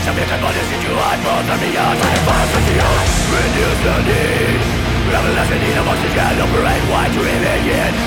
Submitted bodies into I brought them the odds I found with the Reduce the need We have a lesson need of oxygen Operate wide to remain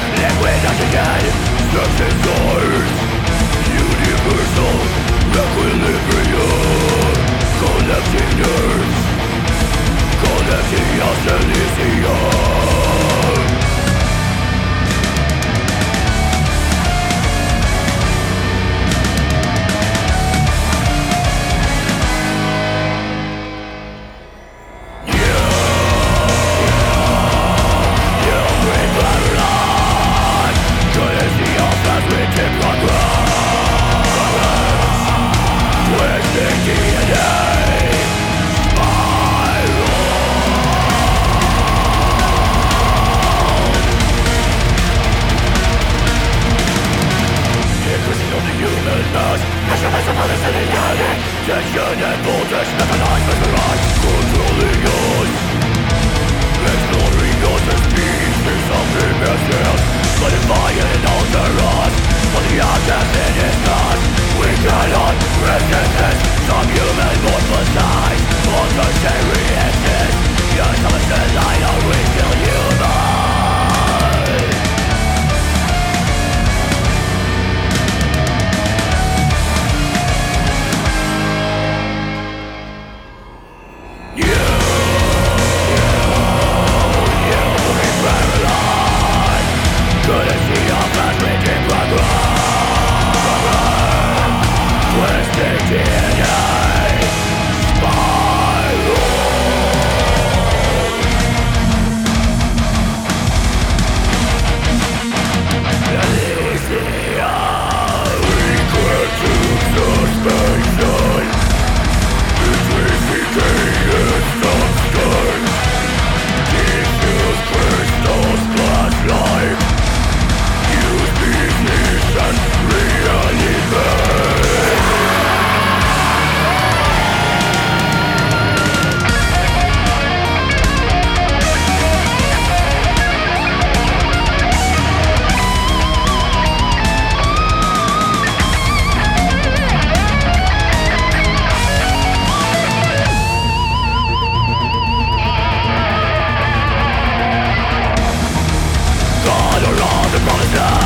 Tension and voltage mechanized mesmerized Controlling Destruction